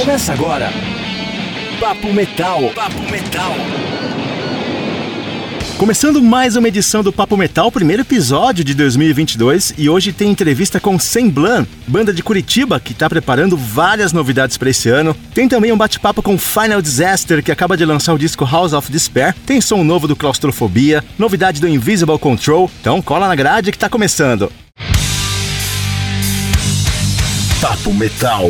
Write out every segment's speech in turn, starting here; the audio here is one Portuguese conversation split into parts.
Começa agora. Papo Metal. Papo Metal. Começando mais uma edição do Papo Metal, primeiro episódio de 2022, e hoje tem entrevista com Semblan, banda de Curitiba que está preparando várias novidades para esse ano. Tem também um bate-papo com Final Disaster, que acaba de lançar o disco House of Despair. Tem som novo do Claustrofobia, novidade do Invisible Control. Então cola na grade que está começando. Papo Metal.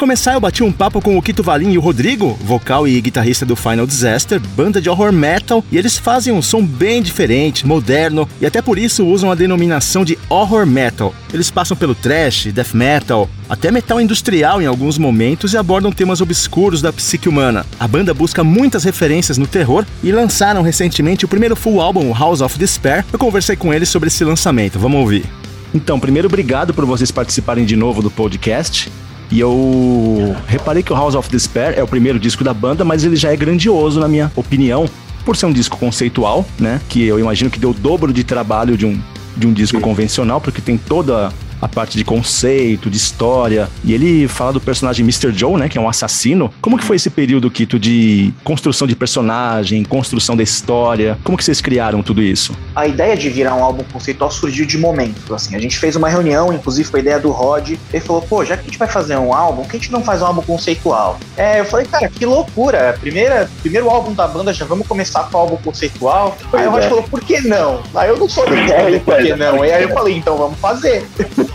Começar, eu bati um papo com o Kito Valim e o Rodrigo, vocal e guitarrista do Final Disaster, banda de horror metal, e eles fazem um som bem diferente, moderno, e até por isso usam a denominação de horror metal. Eles passam pelo thrash, death metal, até metal industrial em alguns momentos e abordam temas obscuros da psique humana. A banda busca muitas referências no terror e lançaram recentemente o primeiro full álbum, House of Despair. Eu conversei com eles sobre esse lançamento. Vamos ouvir. Então, primeiro, obrigado por vocês participarem de novo do podcast. E eu reparei que o House of Despair é o primeiro disco da banda, mas ele já é grandioso, na minha opinião, por ser um disco conceitual, né? Que eu imagino que deu o dobro de trabalho de um, de um disco convencional, porque tem toda a parte de conceito, de história. E ele fala do personagem Mr. Joe, né? Que é um assassino. Como que foi esse período, Kito, de construção de personagem, construção da história? Como que vocês criaram tudo isso? A ideia de virar um álbum conceitual surgiu de momento. Assim, a gente fez uma reunião, inclusive foi a ideia do Rod. Ele falou, pô, já que a gente vai fazer um álbum, por que a gente não faz um álbum conceitual? É, eu falei, cara, que loucura. Primeira, primeiro álbum da banda, já vamos começar com o álbum conceitual. Pois aí o Rod é. falou, por que não? Aí eu não sou de por que não? E aí eu falei, então vamos fazer.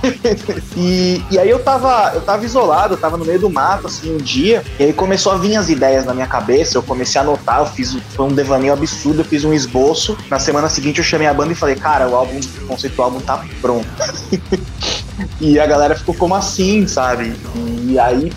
e, e aí eu tava, eu tava isolado, eu tava no meio do mato, assim, um dia, e aí começou a vir as ideias na minha cabeça, eu comecei a anotar, eu fiz foi um devaneio absurdo, eu fiz um esboço. Na semana seguinte eu chamei a banda e falei, cara, o álbum, o conceitual álbum tá pronto. e a galera ficou como assim, sabe? E aí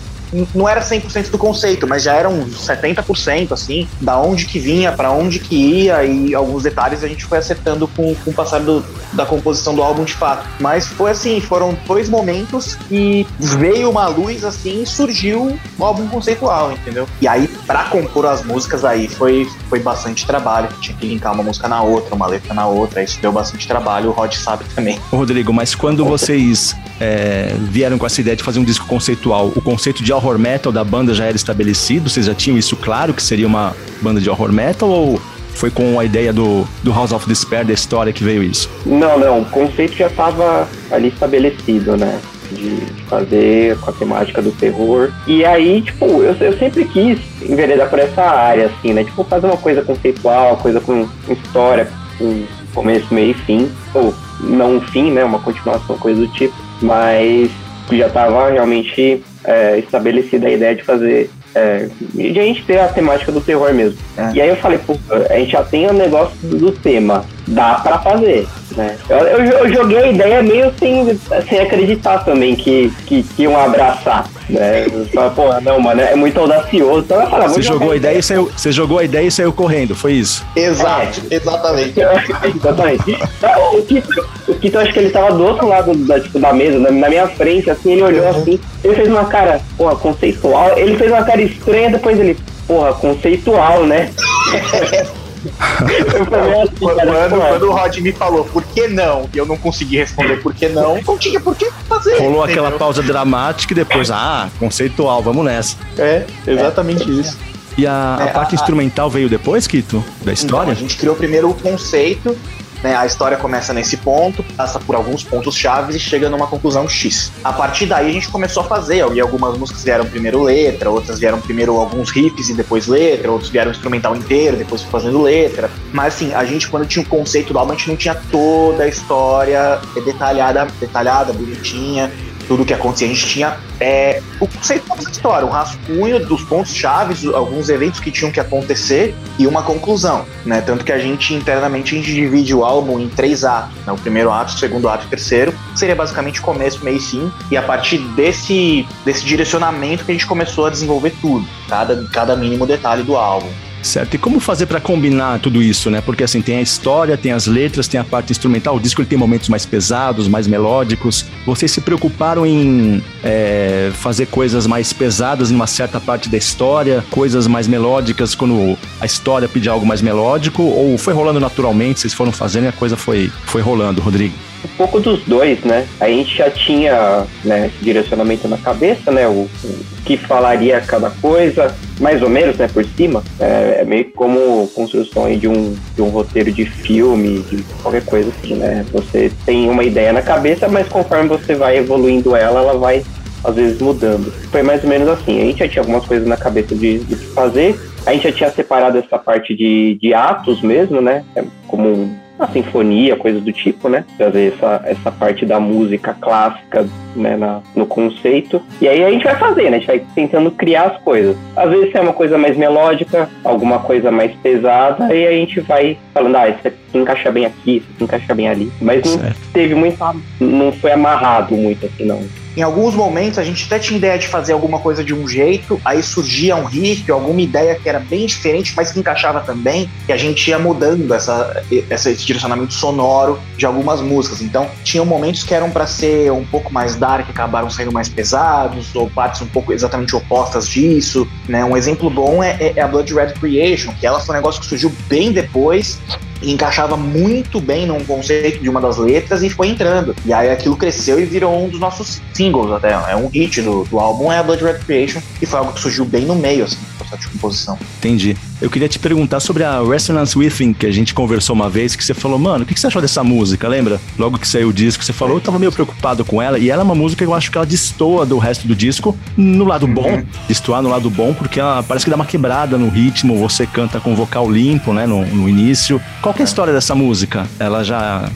não era 100% do conceito, mas já era uns 70%, assim, da onde que vinha, para onde que ia e alguns detalhes a gente foi acertando com, com o passar do, da composição do álbum de fato. Mas foi assim, foram dois momentos e veio uma luz assim e surgiu o álbum conceitual, entendeu? E aí, para compor as músicas aí foi, foi bastante trabalho, tinha que linkar uma música na outra, uma letra na outra, isso deu bastante trabalho, o Rod sabe também. Rodrigo, mas quando vocês é, vieram com essa ideia de fazer um disco conceitual, o conceito de horror metal da banda já era estabelecido? Vocês já tinham isso claro que seria uma banda de horror metal ou foi com a ideia do, do House of Despair, da história que veio isso? Não, não, o conceito já estava ali estabelecido, né? De fazer com a temática do terror. E aí, tipo, eu, eu sempre quis enveredar por essa área, assim, né? Tipo, fazer uma coisa conceitual, coisa com história, com começo, meio e fim. Ou não um fim, né? Uma continuação, coisa do tipo. Mas já estava realmente é, estabelecida a ideia de fazer. É, de a gente ter a temática do terror mesmo. É. E aí eu falei, pô, a gente já tem o negócio do tema, dá para fazer. Né? Eu, eu, eu, joguei a ideia meio sem, sem acreditar também que, que, que iam abraçar. Né? Falo, pô, não, mano, é muito audacioso. Então eu você, jogou a ideia e saiu, você jogou a ideia e saiu correndo, foi isso? Exato, é. exatamente. exatamente. Então, o Kito, o Kito, acho que ele tava do outro lado da, tipo, da mesa, na, na minha frente, assim, ele olhou uhum. assim, ele fez uma cara, porra, conceitual. Ele fez uma cara estranha, depois ele, porra, conceitual, né? assim, quando, quando, o Rod me falou por que não, e eu não consegui responder por que não, não tinha por que fazer. Rolou entendeu? aquela pausa dramática e depois, ah, conceitual, vamos nessa. É, exatamente é. isso. E a, é, a parte a, instrumental veio depois, Kito? Da história? Não, a gente criou primeiro o conceito, né, a história começa nesse ponto, passa por alguns pontos chaves e chega numa conclusão X. A partir daí a gente começou a fazer, e algumas músicas vieram primeiro letra, outras vieram primeiro alguns riffs e depois letra, outros vieram instrumental inteiro, depois fazendo letra. Mas assim, a gente quando tinha o conceito do álbum, a gente não tinha toda a história detalhada, detalhada, bonitinha tudo que acontecia. A gente tinha é, o conceito da história, um rascunho dos pontos chaves, alguns eventos que tinham que acontecer e uma conclusão, né? Tanto que a gente internamente a gente divide o álbum em três atos, né? O primeiro ato, o segundo ato e o terceiro, seria basicamente começo, meio e fim, e a partir desse desse direcionamento que a gente começou a desenvolver tudo, cada cada mínimo detalhe do álbum. Certo. E como fazer para combinar tudo isso, né? Porque assim, tem a história, tem as letras, tem a parte instrumental. O disco ele tem momentos mais pesados, mais melódicos. Vocês se preocuparam em é, fazer coisas mais pesadas em uma certa parte da história, coisas mais melódicas quando a história pedia algo mais melódico? Ou foi rolando naturalmente, vocês foram fazendo e a coisa foi, foi rolando, Rodrigo? Um pouco dos dois, né? A gente já tinha né, esse direcionamento na cabeça, né? O, o que falaria cada coisa, mais ou menos, né? Por cima. É, é meio como construção de um, de um roteiro de filme, de qualquer coisa assim, né? Você tem uma ideia na cabeça, mas conforme você vai evoluindo ela, ela vai às vezes mudando. Foi mais ou menos assim. A gente já tinha algumas coisas na cabeça de, de fazer. A gente já tinha separado essa parte de, de atos mesmo, né? É como a sinfonia, coisas do tipo, né? Trazer essa, essa parte da música clássica né, na, no conceito. E aí a gente vai fazer, né? A gente vai tentando criar as coisas. Às vezes é uma coisa mais melódica, alguma coisa mais pesada, e a gente vai falando, ah, isso aqui encaixa bem aqui, isso aqui encaixa bem ali. Mas não certo. teve muito, não foi amarrado muito assim, não. Em alguns momentos a gente até tinha ideia de fazer alguma coisa de um jeito, aí surgia um riff, alguma ideia que era bem diferente, mas que encaixava também, e a gente ia mudando essa, esse direcionamento sonoro de algumas músicas. Então, tinham momentos que eram para ser um pouco mais dark, acabaram saindo mais pesados, ou partes um pouco exatamente opostas disso. Né? Um exemplo bom é, é, é a Blood Red Creation, que ela foi um negócio que surgiu bem depois, encaixava muito bem num conceito de uma das letras e foi entrando. E aí aquilo cresceu e virou um dos nossos singles até. É um hit do, do álbum, é a Blood Red Creation, e foi algo que surgiu bem no meio, assim, processo de composição. Entendi. Eu queria te perguntar sobre a Resonance Within, que a gente conversou uma vez, que você falou, mano, o que você achou dessa música? Lembra? Logo que saiu o disco, você falou, eu tava meio preocupado com ela, e ela é uma música que eu acho que ela destoa do resto do disco, no lado uhum. bom, destoar no lado bom, porque ela parece que dá uma quebrada no ritmo, você canta com vocal limpo, né, no, no início. Qual que é a história dessa música? Ela já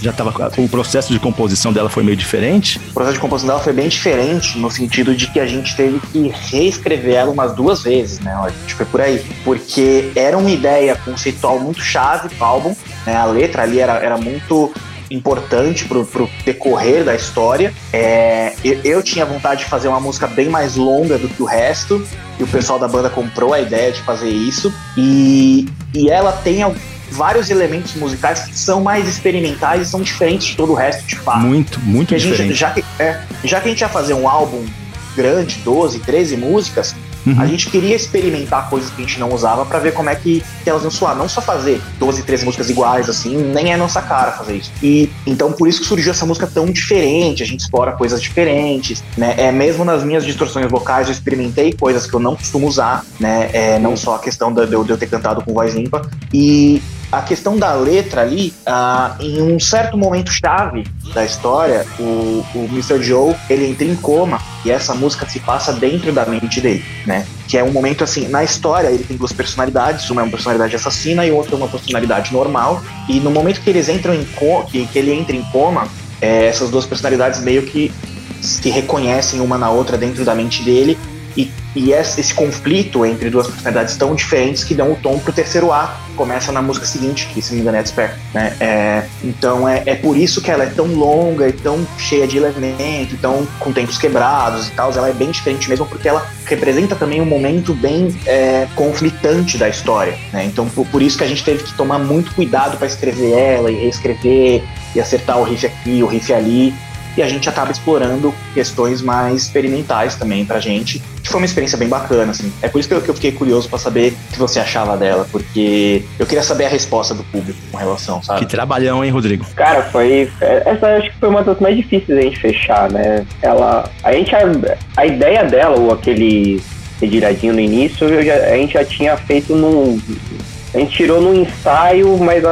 já tava. O processo de composição dela foi meio diferente? O processo de composição dela foi bem diferente, no sentido de que a gente teve que reescrever ela umas duas vezes, né? A gente foi por aí. Porque era uma ideia conceitual muito chave pro álbum, né? A letra ali era, era muito importante pro, pro decorrer da história. É, eu, eu, tinha vontade de fazer uma música bem mais longa do que o resto, e o pessoal da banda comprou a ideia de fazer isso. E, e ela tem vários elementos musicais que são mais experimentais e são diferentes de todo o resto, de fato. Muito, muito gente, diferente. Já que, é, já que a gente ia fazer um álbum grande, 12, 13 músicas, Uhum. A gente queria experimentar coisas que a gente não usava para ver como é que, que, elas iam soar. Não só fazer 12, 13 músicas iguais, assim, nem é nossa cara fazer isso. E então por isso que surgiu essa música tão diferente, a gente explora coisas diferentes, né? É, mesmo nas minhas distorções vocais, eu experimentei coisas que eu não costumo usar, né? É, não só a questão de, de eu ter cantado com voz limpa. E a questão da letra ali, uh, em um certo momento chave da história, o, o Mr. Joe, ele entra em coma e essa música se passa dentro da mente dele, né? Que é um momento assim, na história ele tem duas personalidades, uma é uma personalidade assassina e outra é uma personalidade normal, e no momento que eles entram em coma, que, que ele entra em coma, é, essas duas personalidades meio que se reconhecem uma na outra dentro da mente dele e, e esse, esse, conflito entre duas personalidades tão diferentes que dão o tom pro terceiro ato, começa na música seguinte, que se não me engano é Despair, né? É, então é, é por isso que ela é tão longa e tão cheia de elemento, tão com tempos quebrados e tal. Ela é bem diferente mesmo porque ela representa também um momento bem é, conflitante da história, né? Então por, por, isso que a gente teve que tomar muito cuidado para escrever ela e reescrever e acertar o riff aqui, o riff ali e a gente acaba explorando questões mais experimentais também pra gente, que foi uma experiência bem bacana, assim. É por isso que eu, que eu fiquei curioso para saber o que você achava dela, porque eu queria saber a resposta do público com relação, sabe? Que trabalhão, hein, Rodrigo? Cara, foi. Essa acho que foi uma das mais difíceis a gente fechar, né? Ela. A gente. A, a ideia dela, ou aquele rediradinho no início, já, a gente já tinha feito num. A gente tirou num ensaio, mas,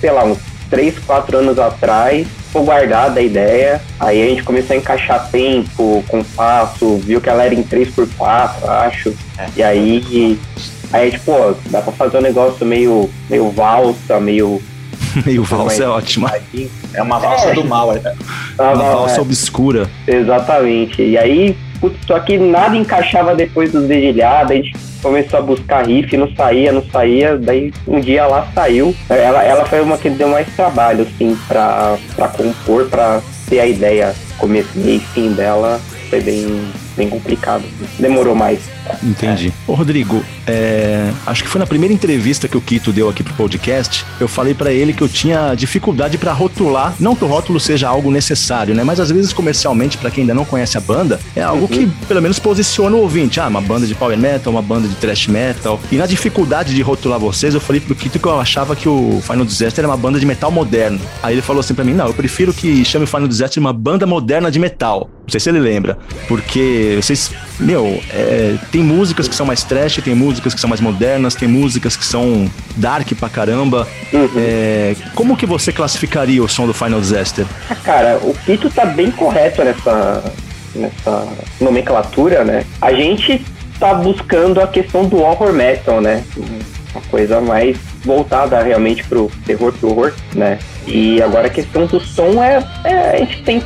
sei lá, uns 3, 4 anos atrás ficou guardada a ideia. Aí a gente começou a encaixar tempo, compasso, viu que ela era em 3x4, acho. É. E aí, aí tipo, pô, dá pra fazer um negócio meio, meio valsa, meio. meio valsa é ótima. É uma valsa é. do mal, é. Uma, uma valsa é. obscura. Exatamente. E aí, putz, só que nada encaixava depois dos dedilhados, a gente começou a buscar riff, não saía, não saía, daí um dia lá saiu. Ela, ela foi uma que deu mais trabalho, assim, pra, pra compor, pra ter a ideia, começo, e fim dela, foi bem, bem complicado. Demorou mais. Entendi. É. Ô, Rodrigo, é, acho que foi na primeira entrevista que o Kito deu aqui pro podcast, eu falei para ele que eu tinha dificuldade para rotular, não que o rótulo seja algo necessário, né? Mas às vezes comercialmente, para quem ainda não conhece a banda, é algo uhum. que pelo menos posiciona o ouvinte. Ah, uma banda de power metal, uma banda de thrash metal. E na dificuldade de rotular vocês, eu falei pro Kito que eu achava que o Final Disaster era uma banda de metal moderno. Aí ele falou assim para mim: "Não, eu prefiro que chame o Final Disaster de uma banda moderna de metal". Não sei se ele lembra, porque vocês, meu, é, tem músicas que são mais trash, tem músicas que são mais modernas, tem músicas que são dark pra caramba. Uhum. É, como que você classificaria o som do Final Disaster? Ah, cara, o Pito tá bem correto nessa, nessa nomenclatura, né? A gente tá buscando a questão do horror metal, né? Uma coisa mais voltada realmente pro terror, pro horror, né? E agora a questão do som é, é a gente tem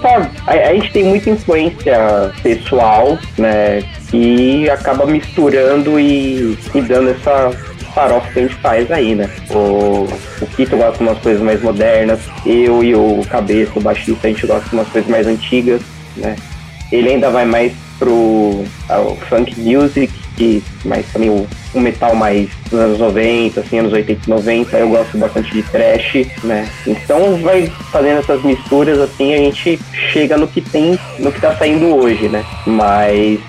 a, a, gente tem muita influência pessoal, né? Que acaba misturando e, e dando essa farofa que a gente faz aí, né? O, o Kito gosta de umas coisas mais modernas, eu e o Cabeça, o baixista, a gente gosta de umas coisas mais antigas, né? Ele ainda vai mais pro funk music, que mais também o um metal mais dos anos 90, assim, anos 80 e 90, eu gosto bastante de trash, né? Então vai fazendo essas misturas assim, a gente chega no que tem, no que tá saindo hoje, né? Mas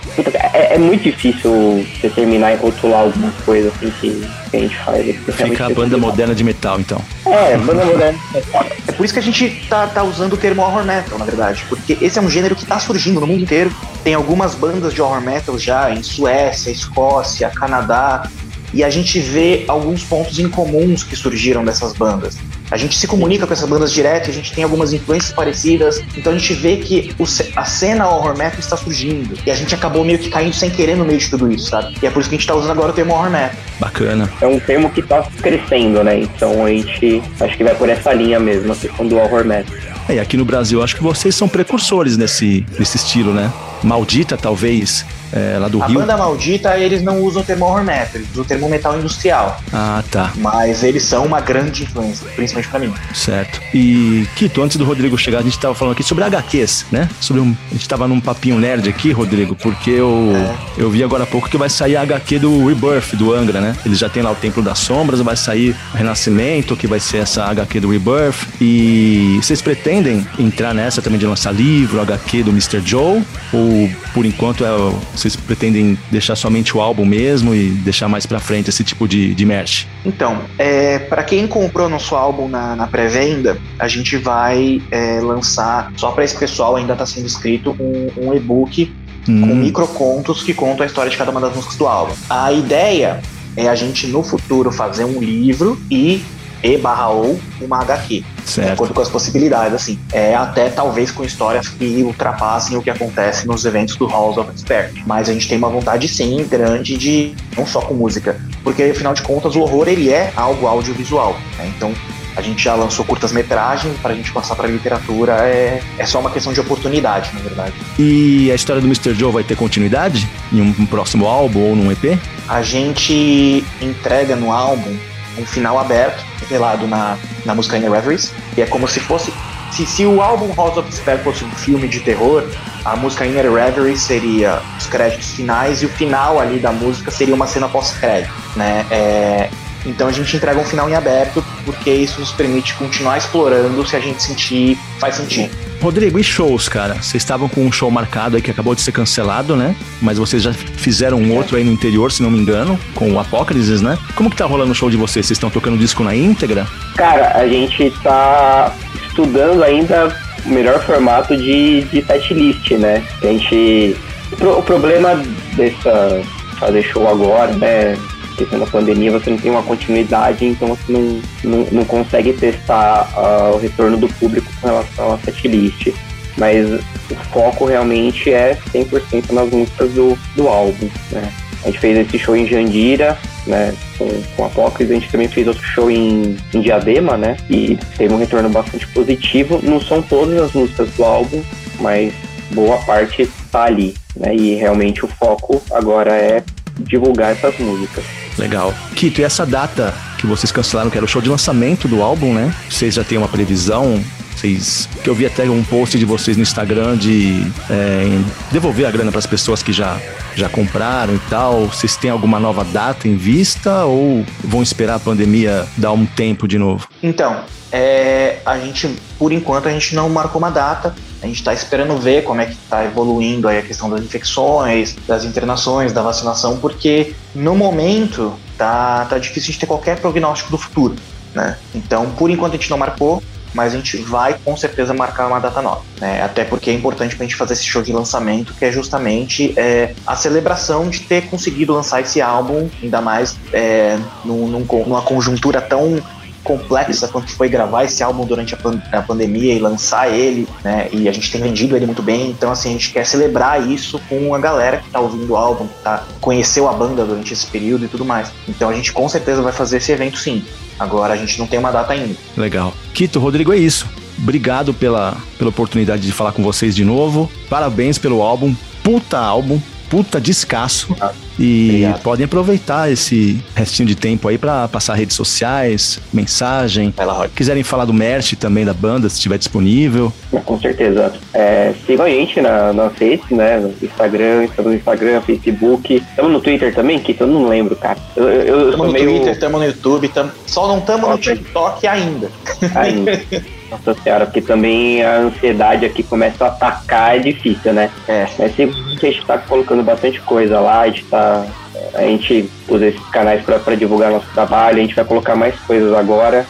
é, é, muito difícil determinar e rotular alguma coisa assim que, que a gente faz. Fica a banda moderna de metal, então. É, banda moderna de metal. É por isso que a gente tá, tá usando o termo horror metal, na verdade, porque esse é um gênero que tá surgindo no mundo inteiro. Tem algumas bandas de horror metal já em Suécia, Escócia, Canadá, e a gente vê alguns pontos incomuns que surgiram dessas bandas. A gente se comunica com essas bandas direto, a gente tem algumas influências parecidas, então a gente vê que o, a cena horror metal está surgindo. E a gente acabou meio que caindo sem querer no meio de tudo isso, sabe? E é por isso que a gente está usando agora o termo horror metal. Bacana. É um termo que está crescendo, né? Então a gente acho que vai por essa linha mesmo, a questão do horror metal. É, e aqui no Brasil, acho que vocês são precursores nesse, nesse estilo, né? Maldita, talvez, é, lá do a Rio. A banda maldita, eles não usam o termo horror metal, eles usam o termo metal industrial. Ah, tá. Mas eles são uma grande influência, principalmente pra mim. Certo. E, Kito, antes do Rodrigo chegar, a gente tava falando aqui sobre HQs, né? Sobre um, a gente tava num papinho nerd aqui, Rodrigo, porque eu, é. eu vi agora há pouco que vai sair a HQ do Rebirth, do Angra, né? Eles já tem lá o Templo das Sombras, vai sair o Renascimento, que vai ser essa HQ do Rebirth. E vocês pretendem entrar nessa também de lançar livro, HQ do Mr. Joe? Ou, por enquanto, é, vocês pretendem deixar somente o álbum mesmo e deixar mais pra frente esse tipo de, de merch? Então, é, para quem comprou nosso álbum na, na pré-venda, a gente vai é, lançar, só para esse pessoal ainda está sendo escrito, um, um e-book hum. com microcontos que contam a história de cada uma das músicas do álbum. A ideia é a gente no futuro fazer um livro e e barra ou uma HQ. Certo. De acordo com as possibilidades, assim. É, até talvez com histórias que ultrapassem o que acontece nos eventos do Halls of Expert. Mas a gente tem uma vontade, sim, grande de. não só com música. Porque, afinal de contas, o horror ele é algo audiovisual. Né? Então, a gente já lançou curtas-metragens, para a gente passar para literatura é, é só uma questão de oportunidade, na verdade. E a história do Mr. Joe vai ter continuidade em um próximo álbum ou num EP? A gente entrega no álbum um final aberto, revelado na, na música Inner Reveries, e é como se fosse. Se, se o álbum House of Despair fosse um filme de terror, a música Inner Reverie seria os créditos finais e o final ali da música seria uma cena pós-crédito, né? É, então a gente entrega um final em aberto, porque isso nos permite continuar explorando se a gente sentir faz sentido. Rodrigo, e shows, cara? Vocês estavam com um show marcado aí que acabou de ser cancelado, né? Mas vocês já fizeram um outro aí no interior, se não me engano, com o Apócrises, né? Como que tá rolando o show de vocês? Vocês estão tocando disco na íntegra? Cara, a gente tá estudando ainda o melhor formato de, de setlist, né? A gente. O problema dessa fazer show agora, né? Questão da pandemia, você não tem uma continuidade, então você não, não, não consegue testar uh, o retorno do público com relação à setlist. Mas o foco realmente é 100% nas músicas do, do álbum, né? A gente fez esse show em Jandira, né, com, com Apócrifos, a gente também fez outro show em, em Diadema, né, e teve um retorno bastante positivo. Não são todas as músicas do álbum, mas boa parte está ali, né, e realmente o foco agora é divulgar essas músicas. Legal. Kito, e essa data que vocês cancelaram, que era o show de lançamento do álbum, né? Vocês já têm uma previsão Vocês, que eu vi até um post de vocês no Instagram de é, devolver a grana para as pessoas que já, já compraram e tal. Vocês têm alguma nova data em vista ou vão esperar a pandemia dar um tempo de novo? Então, é, a gente, por enquanto, a gente não marcou uma data. A gente está esperando ver como é que está evoluindo aí a questão das infecções, das internações, da vacinação, porque no momento tá, tá difícil de ter qualquer prognóstico do futuro. Né? Então, por enquanto, a gente não marcou, mas a gente vai com certeza marcar uma data nova. Né? Até porque é importante para a gente fazer esse show de lançamento, que é justamente é, a celebração de ter conseguido lançar esse álbum, ainda mais é, num, num, numa conjuntura tão complexa quanto foi gravar esse álbum durante a, pan a, pandemia e lançar ele, né? E a gente tem vendido ele muito bem, então assim, a gente quer celebrar isso com a galera que tá ouvindo o álbum, que tá, conheceu a banda durante esse período e tudo mais. Então a gente com certeza vai fazer esse evento sim. Agora a gente não tem uma data ainda. Legal. Quito, Rodrigo, é isso. Obrigado pela, pela oportunidade de falar com vocês de novo. Parabéns pelo álbum. Puta álbum puta descasso. Ah, e obrigado. podem aproveitar esse restinho de tempo aí para passar redes sociais, mensagem. Lá, Quiserem falar do merch também da banda, se estiver disponível. Com certeza. É, sigam a gente na, na Face, né? No Instagram, estamos no Instagram, Facebook. Estamos no Twitter também, que eu não lembro, cara. Estamos no meio... Twitter, estamos no YouTube, tam... só não estamos no TikTok ainda. Ainda. Nossa senhora, porque também a ansiedade aqui começa a atacar, é difícil, né? É. Mas se a gente tá colocando bastante coisa lá, a gente tá. A gente usa esses canais para divulgar nosso trabalho, a gente vai colocar mais coisas agora,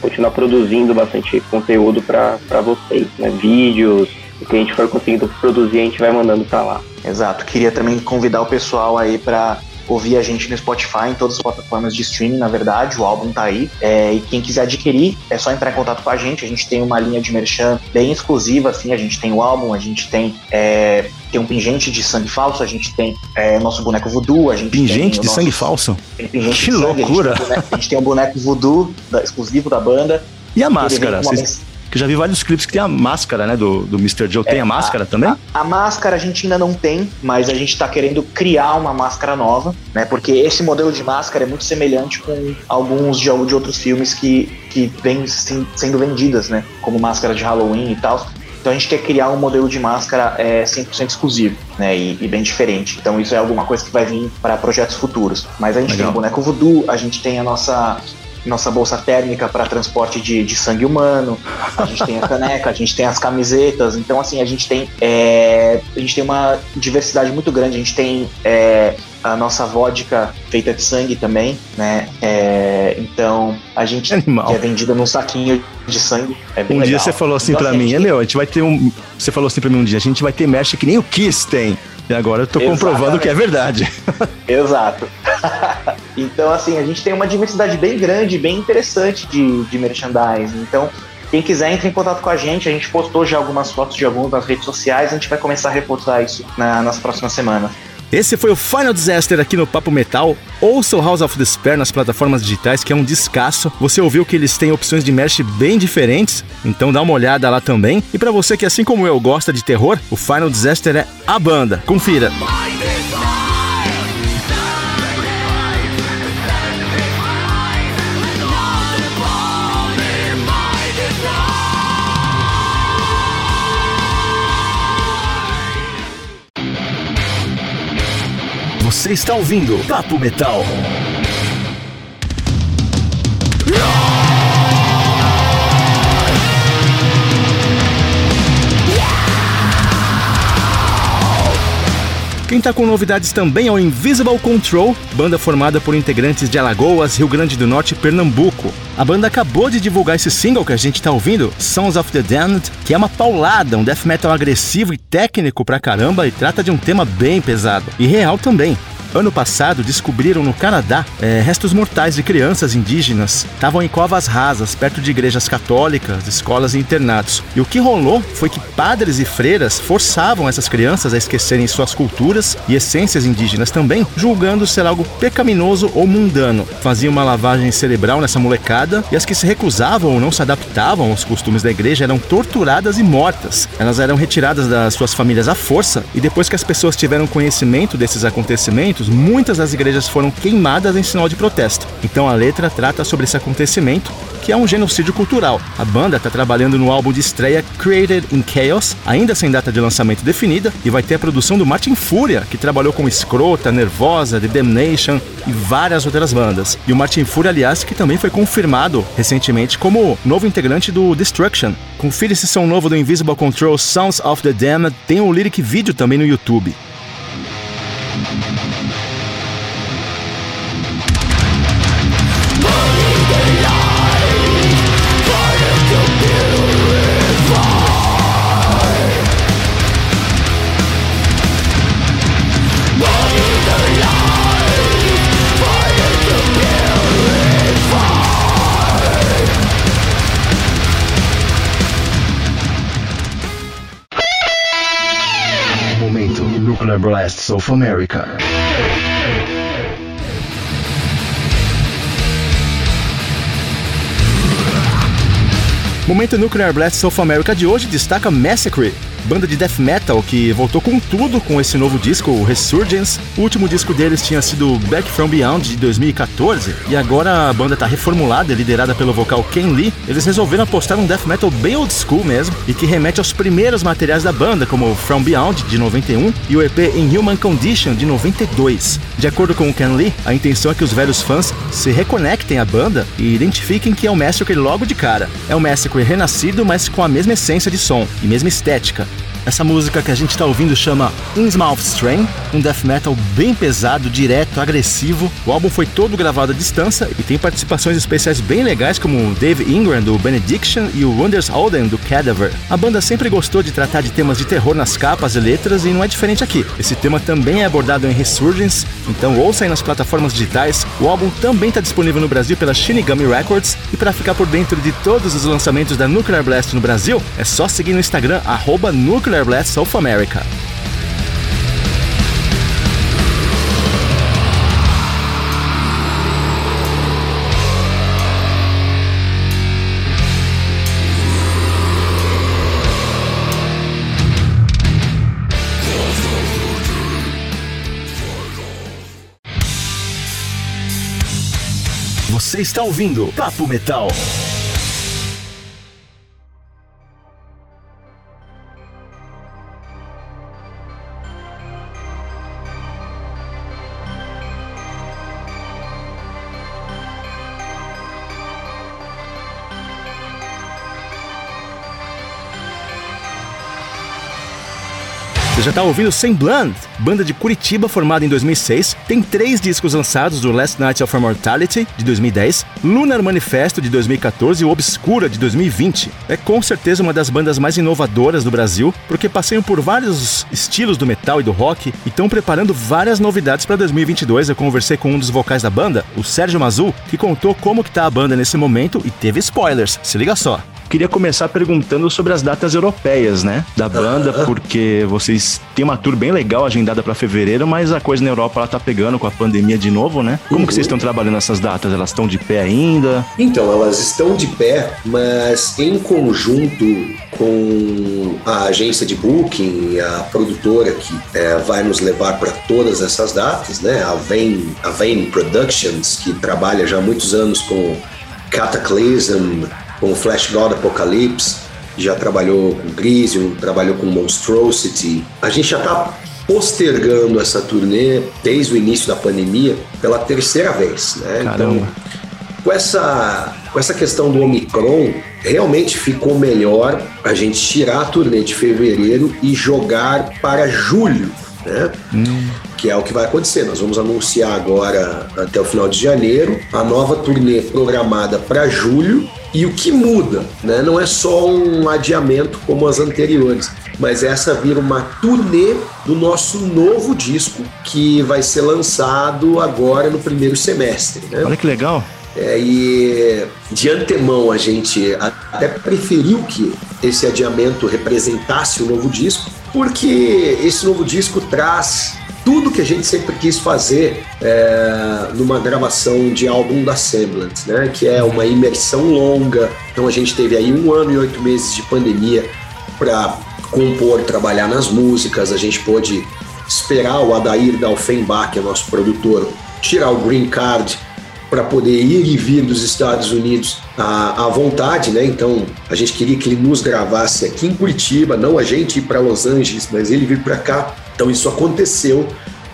continuar produzindo bastante conteúdo para vocês, né? Vídeos, o que a gente for conseguindo produzir, a gente vai mandando para lá. Exato. Queria também convidar o pessoal aí para ouvir a gente no Spotify, em todas as plataformas de streaming, na verdade, o álbum tá aí. É, e quem quiser adquirir, é só entrar em contato com a gente. A gente tem uma linha de merchan bem exclusiva, assim, a gente tem o álbum, a gente tem. É, tem um pingente de sangue falso, a gente tem é, nosso boneco voodoo, a gente Pingente de nosso, sangue falso? Que loucura! Sangue, a, gente boneco, a gente tem um boneco voodoo da, exclusivo da banda. E a máscara? Vocês, que já vi vários clipes que tem a máscara, né, do, do Mr. Joe. É, tem a máscara a, também? A, a, máscara a gente ainda não tem, mas a gente tá querendo criar uma máscara nova, né, porque esse modelo de máscara é muito semelhante com alguns de, de outros filmes que, que vêm sendo vendidas, né, como máscara de Halloween e tal. Então a gente quer criar um modelo de máscara é, 100% exclusivo, né, e, e, bem diferente. Então isso é alguma coisa que vai vir para projetos futuros. Mas a gente Legal. tem o boneco voodoo, a gente tem a nossa nossa bolsa térmica para transporte de, de, sangue humano, a gente tem a caneca, a gente tem as camisetas, então assim, a gente tem é, a gente tem uma diversidade muito grande, a gente tem é, a nossa vodka feita de sangue também, né? É, então a gente Animal. é vendida num saquinho de sangue. É um legal. dia você falou assim então, para assim, mim, meu, a gente vai ter um. Você falou assim para mim um dia, a gente vai ter merch que nem o Kiss tem. E agora eu tô Exatamente. comprovando que é verdade. Exato. então, assim, a gente tem uma diversidade bem grande, bem interessante de, de merchandising. Então, quem quiser, entre em contato com a gente. A gente postou já algumas fotos de alguns nas redes sociais. A gente vai começar a reportar isso na, nas próximas semanas. Esse foi o Final Disaster aqui no Papo Metal. Ouça o House of Despair nas plataformas digitais, que é um descasso. Você ouviu que eles têm opções de merch bem diferentes, então dá uma olhada lá também. E para você que, assim como eu, gosta de terror, o Final Disaster é a banda. Confira. Você está ouvindo Papo Metal. Quem tá com novidades também é o Invisible Control, banda formada por integrantes de Alagoas, Rio Grande do Norte e Pernambuco. A banda acabou de divulgar esse single que a gente tá ouvindo, Sons of the Damned, que é uma paulada, um death metal agressivo e técnico pra caramba e trata de um tema bem pesado. E real também. Ano passado, descobriram no Canadá é, restos mortais de crianças indígenas. Estavam em covas rasas, perto de igrejas católicas, escolas e internatos. E o que rolou foi que padres e freiras forçavam essas crianças a esquecerem suas culturas e essências indígenas também, julgando ser algo pecaminoso ou mundano. Faziam uma lavagem cerebral nessa molecada e as que se recusavam ou não se adaptavam aos costumes da igreja eram torturadas e mortas. Elas eram retiradas das suas famílias à força e depois que as pessoas tiveram conhecimento desses acontecimentos, muitas das igrejas foram queimadas em sinal de protesto. Então a letra trata sobre esse acontecimento, que é um genocídio cultural. A banda está trabalhando no álbum de estreia Created in Chaos, ainda sem data de lançamento definida, e vai ter a produção do Martin Fúria, que trabalhou com Escrota, Nervosa, The Damnation e várias outras bandas. E o Martin Fúria, aliás, que também foi confirmado recentemente como novo integrante do Destruction. Confira esse som novo do Invisible Control Sounds of the Damned, tem um lyric vídeo também no YouTube. Nuclear Blasts of America. Momento Nuclear Blast South America de hoje destaca Massacre, banda de death metal que voltou com tudo com esse novo disco, o Resurgence. O último disco deles tinha sido Back From Beyond de 2014 e agora a banda está reformulada, liderada pelo vocal Ken Lee. Eles resolveram apostar um death metal bem old school mesmo e que remete aos primeiros materiais da banda, como From Beyond de 91 e o EP In Human Condition de 92. De acordo com o Ken Lee, a intenção é que os velhos fãs se reconectem à banda e identifiquem que é o Massacre logo de cara. É o Massacre renascido, mas com a mesma essência de som e mesma estética. Essa música que a gente está ouvindo chama Innsmouth Strain, um death metal bem pesado, direto, agressivo. O álbum foi todo gravado à distância e tem participações especiais bem legais como Dave Ingram do Benediction e o Wonders Holden do Cadaver. A banda sempre gostou de tratar de temas de terror nas capas e letras e não é diferente aqui. Esse tema também é abordado em Resurgence, então ouça aí nas plataformas digitais. O álbum também está disponível no Brasil pela Shinigami Records e para ficar por dentro de todos os lançamentos da Nuclear Blast no Brasil, é só seguir no Instagram Nuclear Blast South America. Você está ouvindo Papo Metal. Já está ouvindo Semblant, banda de Curitiba formada em 2006, tem três discos lançados: o Last Nights of Immortality de 2010, Lunar Manifesto de 2014 e Obscura de 2020. É com certeza uma das bandas mais inovadoras do Brasil, porque passeiam por vários estilos do metal e do rock e estão preparando várias novidades para 2022. Eu conversei com um dos vocais da banda, o Sérgio Mazul, que contou como que tá a banda nesse momento e teve spoilers. Se liga só. Queria começar perguntando sobre as datas europeias, né, da banda, porque vocês têm uma tour bem legal agendada para fevereiro, mas a coisa na Europa ela tá pegando com a pandemia de novo, né? Como uhum. que vocês estão trabalhando essas datas? Elas estão de pé ainda? Então, elas estão de pé, mas em conjunto com a agência de booking, a produtora que é, vai nos levar para todas essas datas, né? A Vane, a Vane Productions, que trabalha já há muitos anos com Cataclysm, com Flash God Apocalypse, já trabalhou com Crisium, trabalhou com Monstrosity. A gente já está postergando essa turnê desde o início da pandemia pela terceira vez, né? Caramba. Então, com essa, com essa questão do Omicron, realmente ficou melhor a gente tirar a turnê de fevereiro e jogar para julho, né? Hum que é o que vai acontecer. Nós vamos anunciar agora, até o final de janeiro, a nova turnê programada para julho. E o que muda, né? Não é só um adiamento como as anteriores, mas essa vira uma turnê do nosso novo disco que vai ser lançado agora no primeiro semestre. Né? Olha que legal! É, e de antemão a gente até preferiu que esse adiamento representasse o novo disco, porque esse novo disco traz tudo que a gente sempre quis fazer é, numa gravação de álbum da Semblant, né? Que é uma imersão longa. Então a gente teve aí um ano e oito meses de pandemia para compor, trabalhar nas músicas. A gente pôde esperar o Adair Dalfenbach, que é nosso produtor, tirar o green card para poder ir e vir dos Estados Unidos à, à, vontade, né? Então a gente queria que ele nos gravasse aqui em Curitiba, não a gente ir para Los Angeles, mas ele vir para cá. Então isso aconteceu.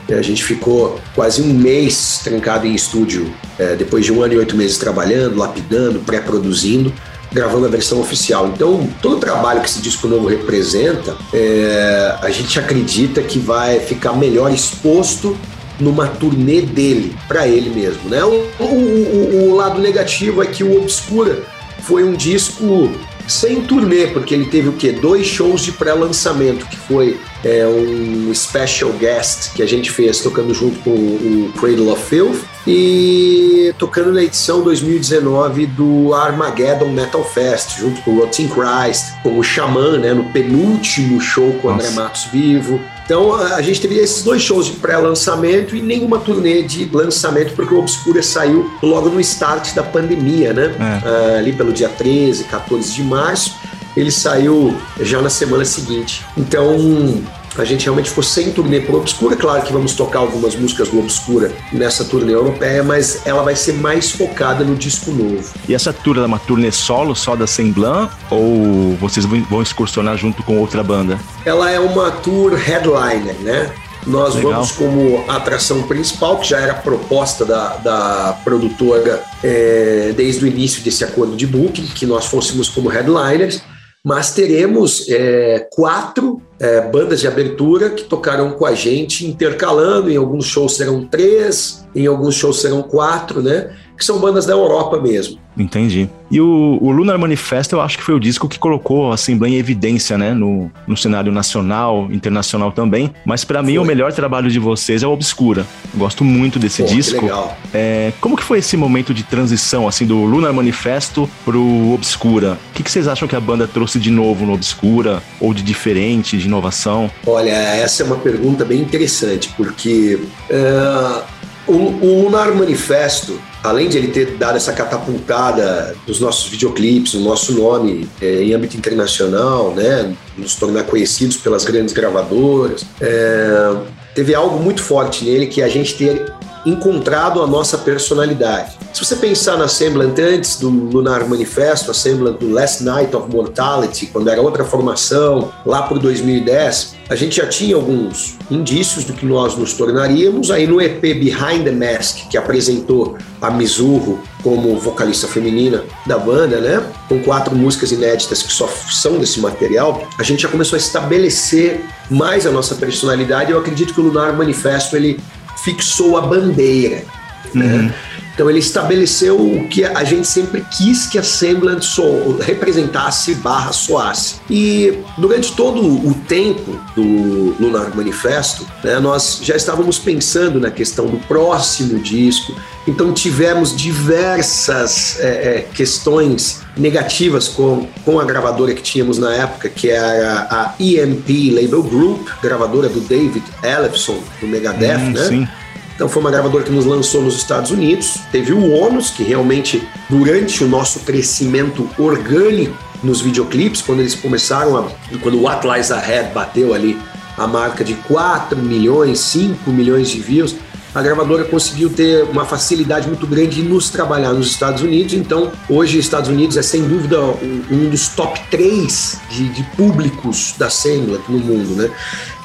A gente ficou quase um mês trancado em estúdio, é, depois de um ano e oito meses trabalhando, lapidando, pré-produzindo, gravando a versão oficial. Então, todo o trabalho que esse disco novo representa, é, a gente acredita que vai ficar melhor exposto numa turnê dele, para ele mesmo. Né? O, o, o, o, lado negativo é que o Obscura foi um disco sem turnê, porque ele teve o quê? Dois shows de pré-lançamento, que foi é, um special guest que a gente fez tocando junto com o Cradle of Filth e tocando na edição 2019 do Armageddon Metal Fest, junto com o Rotting Christ, com o Xamã, né, no penúltimo show com o André Matos vivo. Então a gente teve esses dois shows de pré-lançamento e nenhuma turnê de lançamento, porque o Obscura saiu logo no start da pandemia, né? É. Uh, ali pelo dia 13, 14 de março. Ele saiu já na semana seguinte. Então a gente realmente ficou sem turnê pro Obscura. Claro que vamos tocar algumas músicas do Obscura nessa turnê europeia, mas ela vai ser mais focada no disco novo. E essa tour é uma turnê solo, só da Semblan? Ou vocês vão excursionar junto com outra banda? Ela é uma tour headliner, né? Nós Legal. vamos como atração principal, que já era proposta da, da produtora é, desde o início desse acordo de booking, que nós fôssemos como headliners mas teremos é, quatro é, bandas de abertura que tocarão com a gente, intercalando. Em alguns shows serão três, em alguns shows serão quatro, né? Que são bandas da Europa mesmo. Entendi. E o, o, Lunar Manifesto, eu acho que foi o disco que colocou a Assembleia em evidência, né? No, no cenário nacional, internacional também. Mas para mim, o melhor trabalho de vocês é o Obscura. Gosto muito desse Pô, disco. Que legal. É, como que foi esse momento de transição, assim, do Lunar Manifesto pro Obscura? O que, que vocês acham que a banda trouxe de novo no Obscura? Ou de diferente, de inovação? Olha, essa é uma pergunta bem interessante, porque uh, o, o Lunar Manifesto além de ele ter dado essa catapultada dos nossos videoclipes, o nosso nome é, em âmbito internacional, né, nos tornar conhecidos pelas grandes gravadoras, é, teve algo muito forte nele que a gente ter encontrado a nossa personalidade. Se você pensar na Semblant antes do Lunar Manifesto, a Semblant do Last Night of Mortality, quando era outra formação, lá por 2010, a gente já tinha alguns indícios do que nós nos tornaríamos. Aí no EP Behind the Mask, que apresentou a Mizuho como vocalista feminina da banda, né? Com quatro músicas inéditas que só são desse material, a gente já começou a estabelecer mais a nossa personalidade. Eu acredito que o Lunar Manifesto ele fixou a bandeira. Né? Uhum. Né? Então ele estabeleceu o que a gente sempre quis que a Semblant so, representasse barra soasse. E durante todo o tempo do Lunar Manifesto, né, nós já estávamos pensando na questão do próximo disco. Então tivemos diversas é, é, questões negativas com, com a gravadora que tínhamos na época, que era a EMP Label Group, gravadora do David Ellefson, do Megadeth, hum, né? Sim então foi uma gravadora que nos lançou nos Estados Unidos. Teve o ônus, que realmente, durante o nosso crescimento orgânico nos videoclipes, quando eles começaram a. Quando o What Lies Ahead bateu ali a marca de 4 milhões, 5 milhões de views, a gravadora conseguiu ter uma facilidade muito grande de nos trabalhar nos Estados Unidos. Então, hoje, Estados Unidos é sem dúvida um, dos top 3 de, de públicos da Semblant no mundo, né?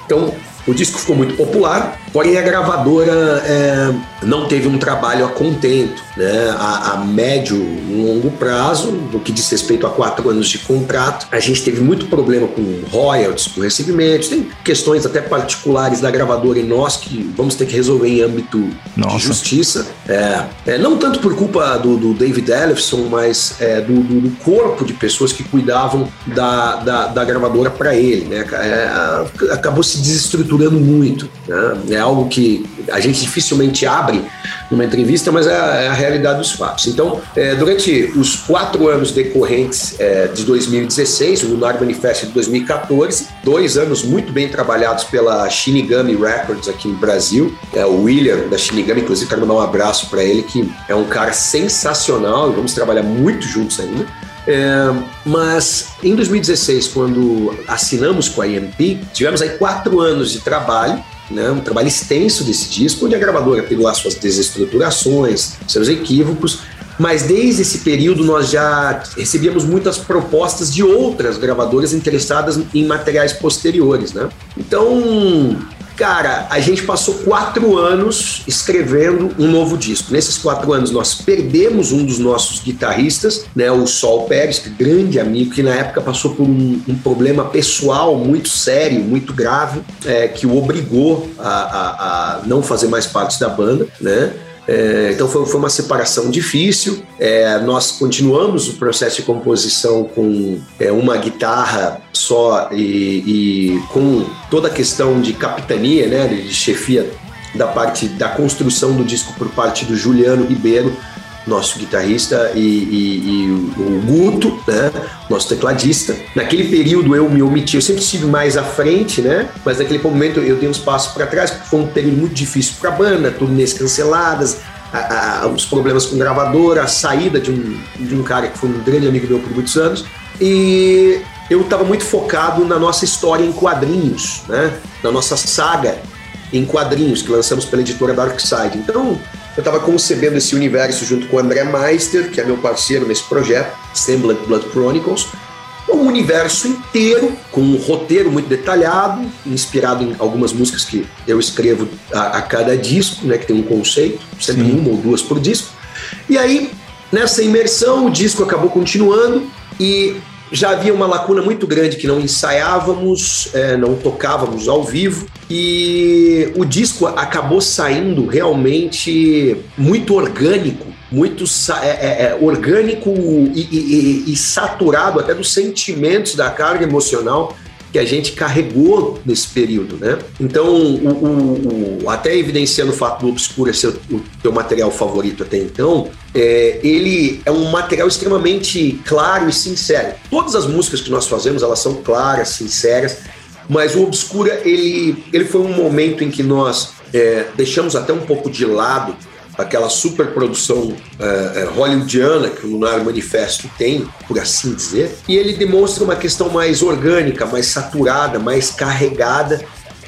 Então, o disco ficou muito popular, porém a gravadora é, não teve um trabalho a contento, né? A, a médio e longo prazo, no que diz respeito a quatro anos de contrato, a gente teve muito problema com royalties, com recebimentos, tem questões até particulares da gravadora e nós que vamos ter que resolver em âmbito Nossa. de justiça. É, é, não tanto por culpa do, do David Ellefson, mas é, do, do, do, corpo de pessoas que cuidavam da, da, da gravadora para ele, né? É, acabou se desestruturando muito. Né? É algo que a gente dificilmente abre numa entrevista, mas é a, é a realidade dos fatos. Então, é, durante os quatro anos decorrentes é, de 2016, o Lunar Manifesto de 2014, dois anos muito bem trabalhados pela Shinigami Records aqui no Brasil. É, o William da Shinigami, inclusive, quero mandar um abraço para ele, que é um cara sensacional vamos trabalhar muito juntos ainda. É, mas em 2016, quando assinamos com a IMP, tivemos aí quatro anos de trabalho né, um trabalho extenso desse disco, onde a gravadora teve lá suas desestruturações, seus equívocos, mas desde esse período nós já recebíamos muitas propostas de outras gravadoras interessadas em materiais posteriores, né? Então, Cara, a gente passou quatro anos escrevendo um novo disco. Nesses quatro anos, nós perdemos um dos nossos guitarristas, né, o Sol Pérez, é grande amigo, que na época passou por um, um problema pessoal muito sério, muito grave, é, que o obrigou a, a, a não fazer mais parte da banda, né? É, então foi, foi, uma separação difícil. É, nós continuamos o processo de composição com é, uma guitarra só e, e, com toda a questão de capitania, né, de chefia da parte da construção do disco por parte do Juliano Ribeiro, nosso guitarrista, e, e, e, o Guto, né, nosso tecladista. Naquele período eu me omiti, eu sempre estive mais à frente, né, mas naquele momento eu dei uns passos para trás, porque foi um período muito difícil para a banda, turnês canceladas, a, a, os problemas com gravadora, a saída de um, de um cara que foi um grande amigo meu por muitos anos. E eu estava muito focado na nossa história em quadrinhos, né? na nossa saga em quadrinhos que lançamos pela editora Dark Side. Então, eu estava concebendo esse universo junto com o André Meister, que é meu parceiro nesse projeto, Semblant Blood Chronicles, um universo inteiro, com um roteiro muito detalhado, inspirado em algumas músicas que eu escrevo a, a cada disco, né, que tem um conceito, sempre Sim. uma ou duas por disco. E aí, nessa imersão, o disco acabou continuando e já havia uma lacuna muito grande que não ensaiávamos, é, não tocávamos ao vivo e o disco acabou saindo realmente muito orgânico, muito é, é, é, orgânico e, e, e, saturado até dos sentimentos da carga emocional que a gente carregou nesse período, né? Então, o, o, o, até evidenciando o fato do Obscura ser o teu material favorito até então, é, ele é um material extremamente claro e sincero. Todas as músicas que nós fazemos, elas são claras, sinceras, mas o Obscura, ele, ele foi um momento em que nós é, deixamos até um pouco de lado aquela superprodução é, hollywoodiana que o Lunar Manifesto tem, por assim dizer, e ele demonstra uma questão mais orgânica, mais saturada, mais carregada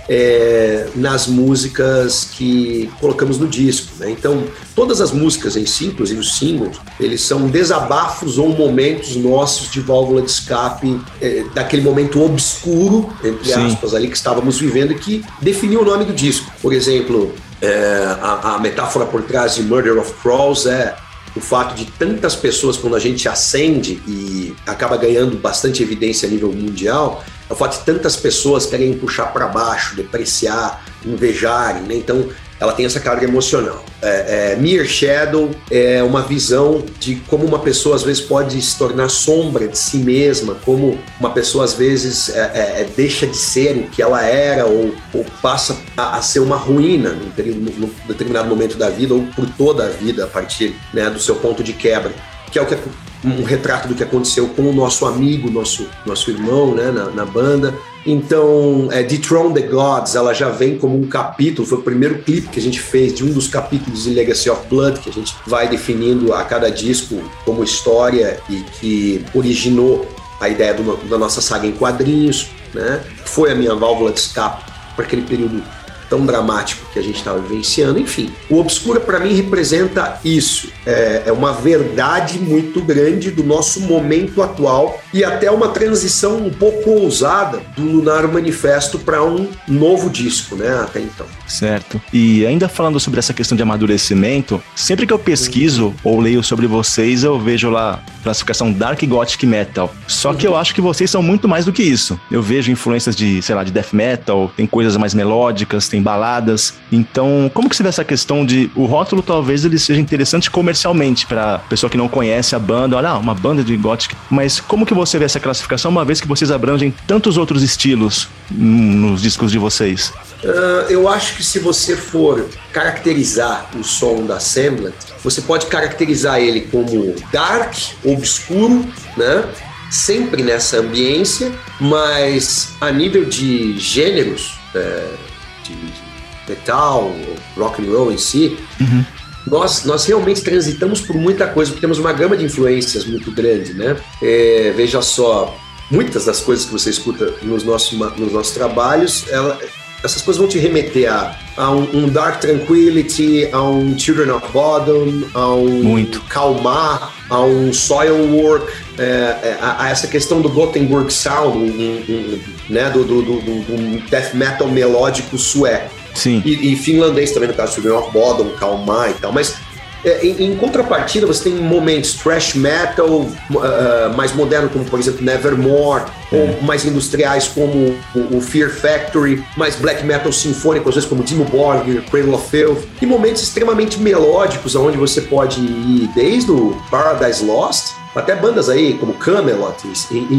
é, nas músicas que colocamos no disco. Né? Então, todas as músicas em si, inclusive os singles, eles são desabafos ou momentos nossos de válvula de escape é, daquele momento obscuro, entre Sim. aspas, ali que estávamos vivendo e que definiu o nome do disco. Por exemplo, é, a, a, metáfora por trás de Murder of Crows é o fato de tantas pessoas, quando a gente acende e acaba ganhando bastante evidência a nível mundial, é o fato de tantas pessoas querem puxar para baixo, depreciar, invejarem, né? Então, ela tem essa carga emocional. É, é, Mere Shadow é uma visão de como uma pessoa às vezes pode se tornar sombra de si mesma, como uma pessoa às vezes é, é, é deixa de ser o que ela era ou, ou passa a, a, ser uma ruína num, num, determinado momento da vida ou por toda a vida a partir né, do seu ponto de quebra, que é o que um retrato do que aconteceu com o nosso amigo, nosso, nosso irmão né, na, na banda. Então, é, Dethrone the Gods, ela já vem como um capítulo, foi o primeiro clipe que a gente fez de um dos capítulos de Legacy of Blood, que a gente vai definindo a cada disco como história e que originou a ideia do, da nossa saga em quadrinhos, né? Foi a minha válvula de escape para aquele período tão dramático que a gente estava vivenciando. Enfim, o Obscura para mim representa isso. É, é, uma verdade muito grande do nosso momento atual e até uma transição um pouco ousada do Lunar Manifesto para um novo disco, né? Até então. Certo. E ainda falando sobre essa questão de amadurecimento, sempre que eu pesquiso ou leio sobre vocês, eu vejo lá classificação Dark Gothic Metal. Só que eu acho que vocês são muito mais do que isso. Eu vejo influências de, sei lá, de death metal, tem coisas mais melódicas, tem baladas. Então, como que se vê essa questão de o rótulo talvez ele seja interessante comercialmente para pessoa que não conhece a banda, olha, uma banda de gothic, mas como que você vê essa classificação uma vez que vocês abrangem tantos outros estilos nos discos de vocês? Uh, eu acho que se você for caracterizar o som da Semblant, você pode caracterizar ele como dark, obscuro, né? Sempre nessa ambiência, mas a nível de gêneros, é, de, metal, rock and roll em si, uhum. nós, nós realmente transitamos por muita coisa, porque temos uma gama de influências muito grande, né? É, veja só, muitas das coisas que você escuta nos nossos, nos nossos trabalhos, ela, essas coisas vão te remeter a, a um, um, Dark Tranquility, a um Children of Bodom, a um Muito. Calmar, a um Soilwork, é, é, a, a, essa questão do Gothenburg Sound, um, um, né, do, do, do, do, death metal melódico sueco. Sim. E, e finlandês também, no caso Children of Bodom, Calmar e tal, mas em, em, contrapartida, você tem momentos thrash metal uh, mais moderno, como por exemplo Nevermore, é. ou mais industriais como o, o, Fear Factory, mais black metal sinfônico, às vezes como Dimo Borgir, Cradle of Filth, e momentos extremamente melódicos, onde você pode ir desde o Paradise Lost até bandas aí como Camelot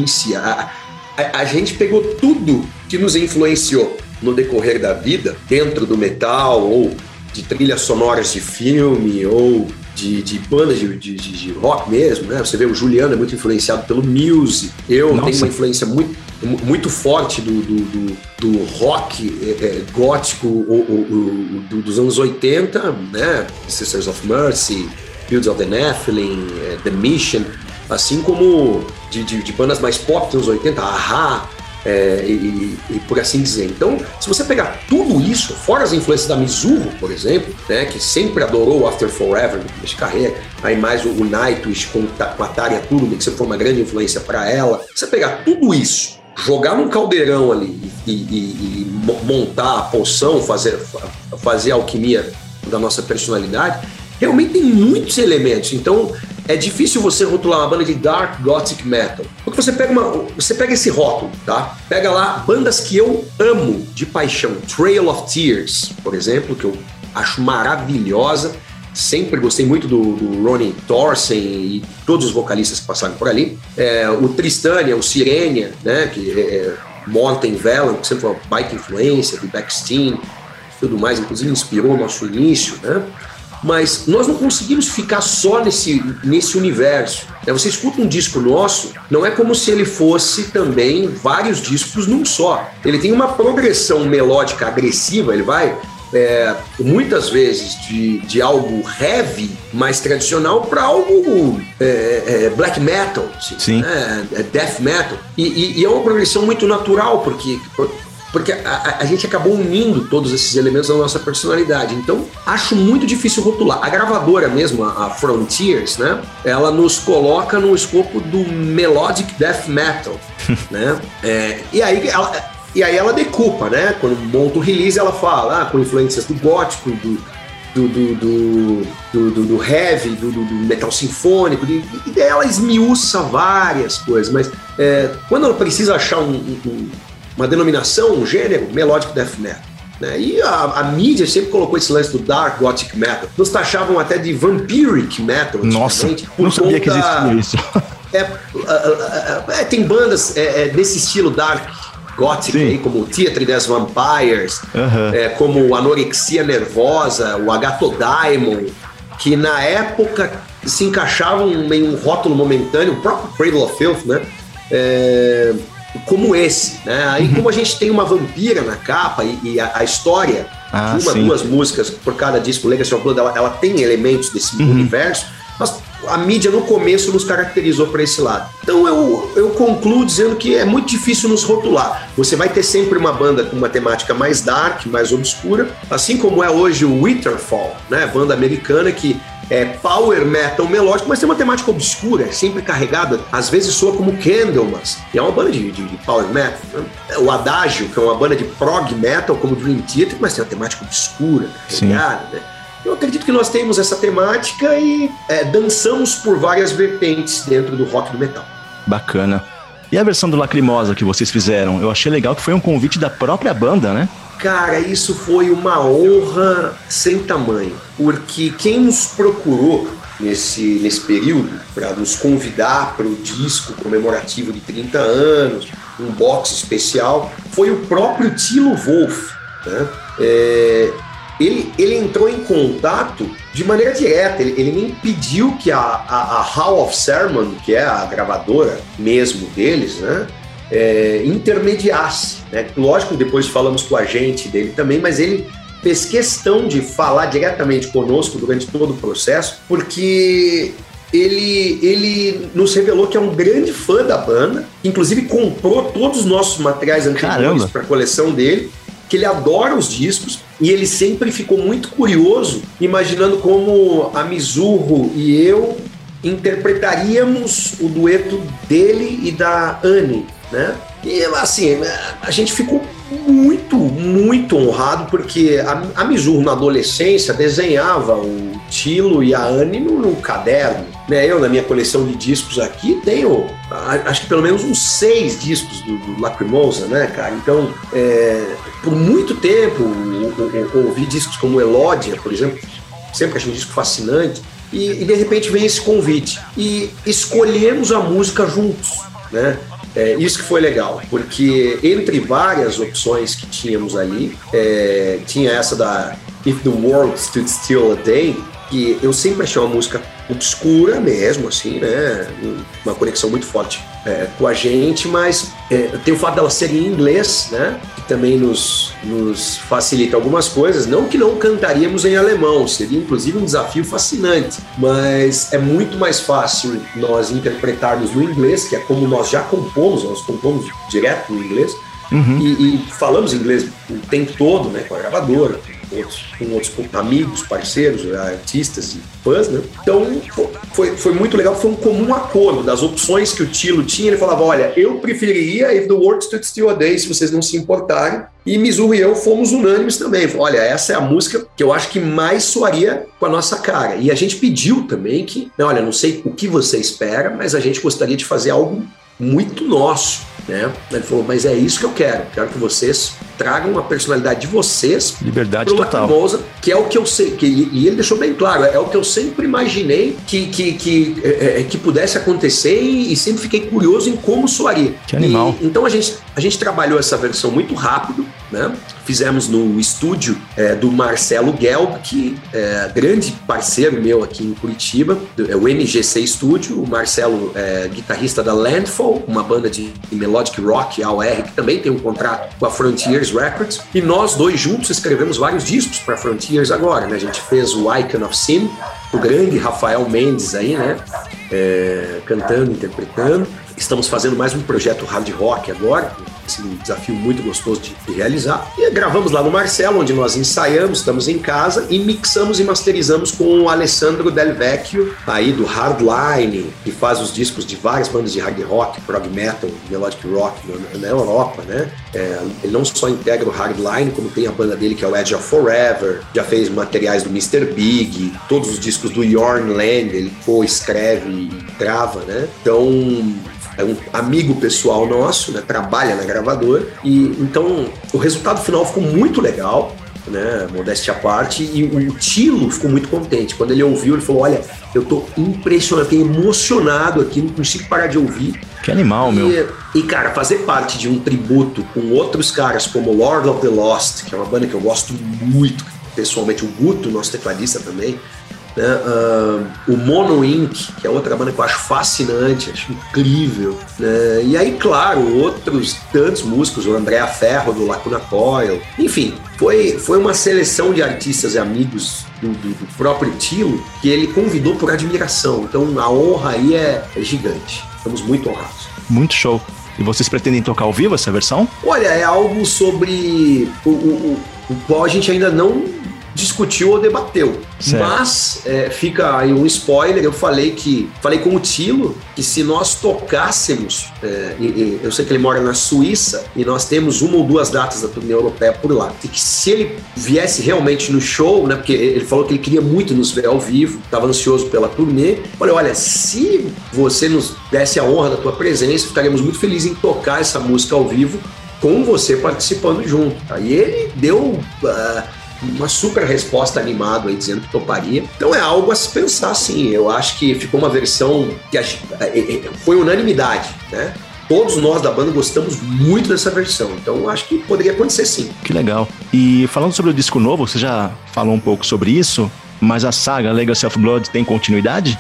si. A, a, a gente pegou tudo que nos influenciou no decorrer da vida, dentro do metal ou de trilhas sonoras de filme ou de, de bandas de, de, de, rock mesmo, né? Você vê o Juliano é muito influenciado pelo Muse. Eu Nossa. tenho uma influência muito, muito forte do, do, do, do rock é, é, gótico o, o, o, dos anos 80, né? Sisters of Mercy, Fields of the Nephilim, é, The Mission, assim como de, de, de bandas mais pop dos anos 80, Aha, é, e, e, por assim dizer. Então, se você pegar tudo isso, fora as influências da Mizuho, por exemplo, né, que sempre adorou After Forever de carreira, aí mais o, o Nightwish com, com a Tária Turner, que sempre foi uma grande influência para ela. Você pegar tudo isso, jogar num caldeirão ali e, e, e montar a poção, fazer, fazer a alquimia da nossa personalidade, realmente tem muitos elementos. Então, é difícil você rotular uma banda de dark gothic metal. Porque você pega uma, você pega esse rótulo, tá? Pega lá bandas que eu amo de paixão, Trail of Tears, por exemplo, que eu acho maravilhosa. Sempre gostei muito do, do Ronnie Thorsen e todos os vocalistas que passaram por ali. É, o Tristania, o Sirenia, né? Que é, é Morten Velan, que sempre foi uma baita influência, do Backstein, tudo mais, inclusive inspirou o nosso início, né? Mas nós não conseguimos ficar só nesse, nesse universo. É, você escuta um disco nosso, não é como se ele fosse também vários discos num só. Ele tem uma progressão melódica agressiva, ele vai é, muitas vezes de, de algo heavy, mais tradicional, para algo é, é, black metal, assim, Sim. Né? É death metal. E, e, e, é uma progressão muito natural, porque porque a, a, gente acabou unindo todos esses elementos da nossa personalidade. Então, acho muito difícil rotular. A gravadora mesmo, a, a Frontiers, né? Ela nos coloca no escopo do melodic death metal, né? É, e aí ela, e aí ela decupa, né? Quando monta o release, ela fala ah, com influências do gótico, do, do, do, do, do, do heavy, do, do, metal sinfônico, e daí ela esmiuça várias coisas, mas é, quando ela precisa achar um, um, uma denominação, um gênero, melodic death metal. Né? E a, a, mídia sempre colocou esse lance do dark gothic metal. Nos taxavam até de vampiric metal. Nossa, não sabia que existia isso. É, é, tem bandas é, é, desse estilo dark gothic, aí, como Theatre des Vampires, uhum. é, como Anorexia Nervosa, o Agatodaimon, que na época se encaixavam em um rótulo momentâneo, o próprio Cradle of Filth, né? Como esse, né? Aí como a gente tem uma vampira na capa e, e a, a, história ah, de uma, sim. duas músicas por cada disco, Legacy of Blood, ela, ela tem elementos desse uhum. universo, mas a mídia no começo nos caracterizou para esse lado. Então eu, eu concluo dizendo que é muito difícil nos rotular. Você vai ter sempre uma banda com uma temática mais dark, mais obscura, assim como é hoje o Winterfall, né? Banda americana que é, power metal melódico, mas tem uma temática obscura, é sempre carregada, às vezes soa como Candlemas, e é uma banda de, de, de power metal. Né? O Adagio, que é uma banda de prog metal, como Dream Theater, mas tem uma temática obscura, carregada, né? Eu acredito que nós temos essa temática e é, dançamos por várias vertentes dentro do rock do metal. Bacana. E a versão do Lacrimosa que vocês fizeram? Eu achei legal que foi um convite da própria banda, né? Cara, isso foi uma honra sem tamanho, porque quem nos procurou nesse, nesse período para nos convidar para o disco comemorativo de 30 anos, um box especial, foi o próprio Tilo Wolff. Né? É, ele, ele entrou em contato de maneira direta, ele, ele nem pediu que a, a, a Hall of Sermon, que é a gravadora mesmo deles, né? É, intermediasse. Né? Lógico, depois falamos com a gente dele também, mas ele fez questão de falar diretamente conosco durante todo o processo, porque ele, ele nos revelou que é um grande fã da banda, inclusive comprou todos os nossos materiais anteriores para a coleção dele, que ele adora os discos e ele sempre ficou muito curioso, imaginando como a Mizurro e eu interpretaríamos o dueto dele e da Anne, né? E assim, a gente ficou muito, muito honrado, porque a, a na adolescência desenhava o Tilo e a Anne no, no caderno. Né? Eu, na minha coleção de discos aqui, tenho acho que pelo menos uns seis discos do, do Lacrimosa, né, cara? Então, é, por muito tempo, ouvi discos como Elódia, por exemplo, sempre achei um disco fascinante. E, e, de repente vem esse convite. E escolhemos a música juntos, né? É, isso que foi legal, porque entre várias opções que tínhamos ali, é, tinha essa da If the World Stood Still a Day, que eu sempre achei uma música obscura mesmo, assim, né? Uma conexão muito forte é, com a gente, mas é, tem o fato dela ser em inglês, né? Que também nos, nos facilita algumas coisas. Não que não cantaríamos em alemão, seria inclusive um desafio fascinante, mas é muito mais fácil nós interpretarmos no inglês, que é como nós já compomos, nós compomos direto no inglês. Uhum. E, e falamos inglês o tempo todo, né, com a gravadora, outros, com outros amigos, parceiros, artistas e fãs, né? Então foi, foi muito legal, foi um comum acordo das opções que o Tilo tinha. Ele falava: olha, eu preferiria If the World Stood Still a Day, se vocês não se importarem. E Mizu e eu fomos unânimes também. Olha, essa é a música que eu acho que mais soaria com a nossa cara. E a gente pediu também que, olha, não sei o que você espera, mas a gente gostaria de fazer algo muito nosso. Né? Ele falou, mas é isso que eu quero. Quero que vocês tragam a personalidade de vocês. Liberdade total. Lacrimosa, que é o que eu sei. Que, e ele deixou bem claro, é o que eu sempre imaginei que, que, que, é, é que pudesse acontecer e, e, sempre fiquei curioso em como soaria. Que animal. E, então a gente, a gente trabalhou essa versão muito rápido, né? Fizemos no estúdio é, do Marcelo Gelb, que é grande parceiro meu aqui em Curitiba, é o MGC Studio. O Marcelo é guitarrista da Landfall, uma banda de melodic rock, AOR, que também tem um contrato com a Frontiers Records. E nós dois juntos escrevemos vários discos para Frontiers agora, né? A gente fez o Icon of Sin, o grande Rafael Mendes aí, né? É, cantando, interpretando. Estamos fazendo mais um projeto hard rock agora, esse um desafio muito gostoso de, de, realizar. E gravamos lá no Marcelo, onde nós ensaiamos, estamos em casa e mixamos e masterizamos com o Alessandro Del Vecchio, aí do Hardline, que faz os discos de várias bandas de hard rock, prog metal, melodic rock na, na Europa, né? É, ele não só integra o Hardline, como tem a banda dele que é o Edge of Forever, já fez materiais do Mr. Big, todos os discos do Yorn Land, ele co-escreve e grava, né? Então é um amigo pessoal nosso, né? Trabalha na gravadora. E então o resultado final ficou muito legal. Né, modéstia à parte, e o Tilo ficou muito contente. Quando ele ouviu, ele falou: Olha, eu tô impressionado, fiquei emocionado aqui, não consigo parar de ouvir. Que animal, e, meu. E, cara, fazer parte de um tributo com outros caras como Lord of the Lost, que é uma banda que eu gosto muito, pessoalmente, o Guto, nosso tecladista também, né? Uh, o Mono Inc., que é outra banda que eu acho fascinante, acho incrível. Né? E aí, claro, outros tantos músicos, o André Ferro do Lacuna Coil. Enfim, foi, foi uma seleção de artistas e amigos do, do, do, próprio Tilo que ele convidou por admiração. Então a honra aí é, é gigante. Estamos muito honrados. Muito show. E vocês pretendem tocar ao vivo essa versão? Olha, é algo sobre o, o, o qual a gente ainda não discutiu ou debateu. Certo. Mas é, fica aí um spoiler. Eu falei que falei com o Tilo que se nós tocássemos, é, e, e, eu sei que ele mora na Suíça e nós temos uma ou duas datas da turnê europeia por lá. E que se ele viesse realmente no show, né? Porque ele falou que ele queria muito nos ver ao vivo, estava ansioso pela turnê. Falei, olha, se você nos desse a honra da tua presença, ficaríamos muito felizes em tocar essa música ao vivo com você participando junto. Aí ele deu uh, uma super resposta animado aí dizendo que toparia. Então é algo a se pensar sim. Eu acho que ficou uma versão que é, é, é, foi unanimidade, né? Todos nós da banda gostamos muito dessa versão, então acho que poderia acontecer sim. Que legal. E falando sobre o disco novo, você já falou um pouco sobre isso, mas a saga Legacy of Blood tem continuidade?